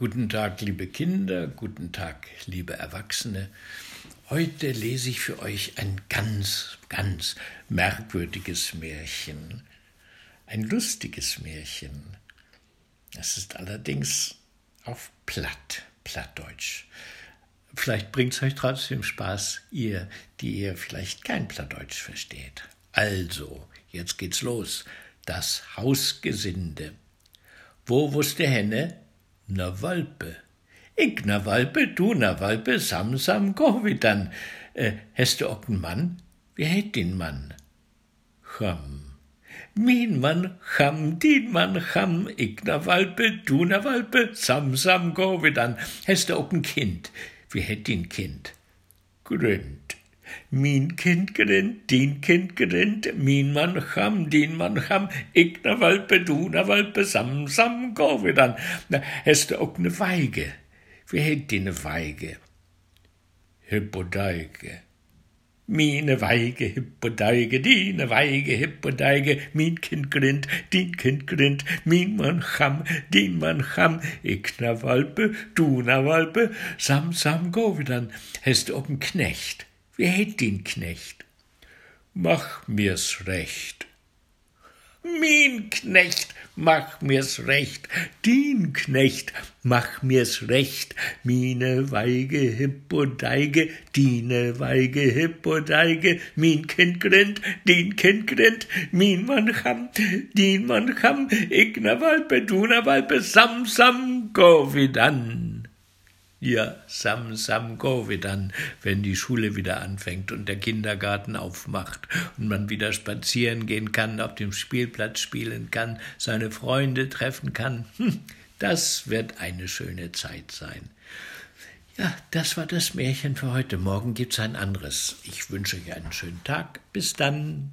Guten Tag, liebe Kinder, guten Tag, liebe Erwachsene. Heute lese ich für euch ein ganz, ganz merkwürdiges Märchen. Ein lustiges Märchen. Es ist allerdings auf Platt, Plattdeutsch. Vielleicht bringt es euch trotzdem Spaß, ihr, die ihr vielleicht kein Plattdeutsch versteht. Also, jetzt geht's los. Das Hausgesinde. Wo wusste Henne? Na Walpe. Ik na Walpe, du na Walpe, sam sam go wie dann. Äh, hast du auch einen Mann? Wie hätt den Mann? Cham. Min Mann cham, din Mann cham, ik na Walpe, du na Walpe, sam sam go wie dann. Hast du auch ein Kind? Wie hätt den Kind? Gründ. Min Kind gerennt, din Kind gerennt, min Mann cham, din ik na Walpe, du na Walpe, sam, sam, go wie dann. Na, hast du auch ne Weige? Wie hätt die ne Weige? Hippodeige. Mine Weige, Hippodeige, dine Weige, Hippodeige, min Kind grinnt, din Kind grinnt, min Mann cham, din ik na Walpe, du na Walpe, sam, sam, go dann. Hast du auch Knecht? Wie hätt den Knecht? Mach mir's recht. Min Knecht, mach mir's recht, din Knecht, mach mir's recht, mine Weige Hippodeige, dine Weige Hippodeige, min Kind grinnt, din Kind grinnt, min Mann cham, din Mann cham, ik na Walpe, du na Walpe, sam, sam, go wie dann. Ja, Sam Sam Go wie dann, wenn die Schule wieder anfängt und der Kindergarten aufmacht und man wieder spazieren gehen kann, auf dem Spielplatz spielen kann, seine Freunde treffen kann. Hm, das wird eine schöne Zeit sein. Ja, das war das Märchen für heute. Morgen gibt's ein anderes. Ich wünsche euch einen schönen Tag. Bis dann.